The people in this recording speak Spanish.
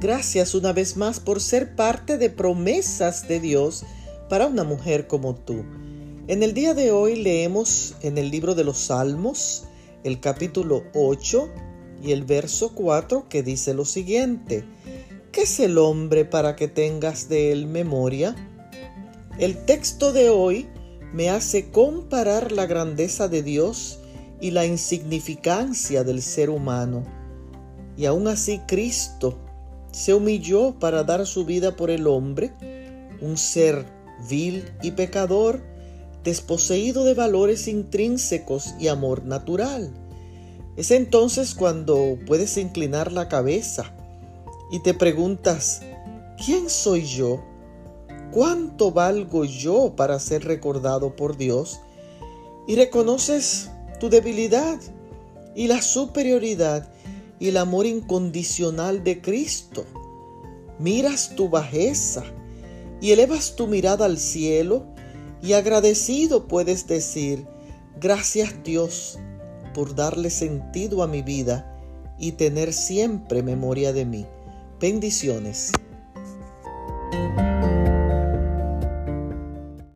Gracias una vez más por ser parte de promesas de Dios para una mujer como tú. En el día de hoy leemos en el libro de los Salmos el capítulo 8 y el verso 4 que dice lo siguiente. ¿Qué es el hombre para que tengas de él memoria? El texto de hoy me hace comparar la grandeza de Dios y la insignificancia del ser humano. Y aún así Cristo se humilló para dar su vida por el hombre, un ser vil y pecador, desposeído de valores intrínsecos y amor natural. Es entonces cuando puedes inclinar la cabeza y te preguntas, ¿quién soy yo? ¿Cuánto valgo yo para ser recordado por Dios? Y reconoces tu debilidad y la superioridad y el amor incondicional de Cristo. Miras tu bajeza y elevas tu mirada al cielo y agradecido puedes decir, gracias Dios por darle sentido a mi vida y tener siempre memoria de mí. Bendiciones.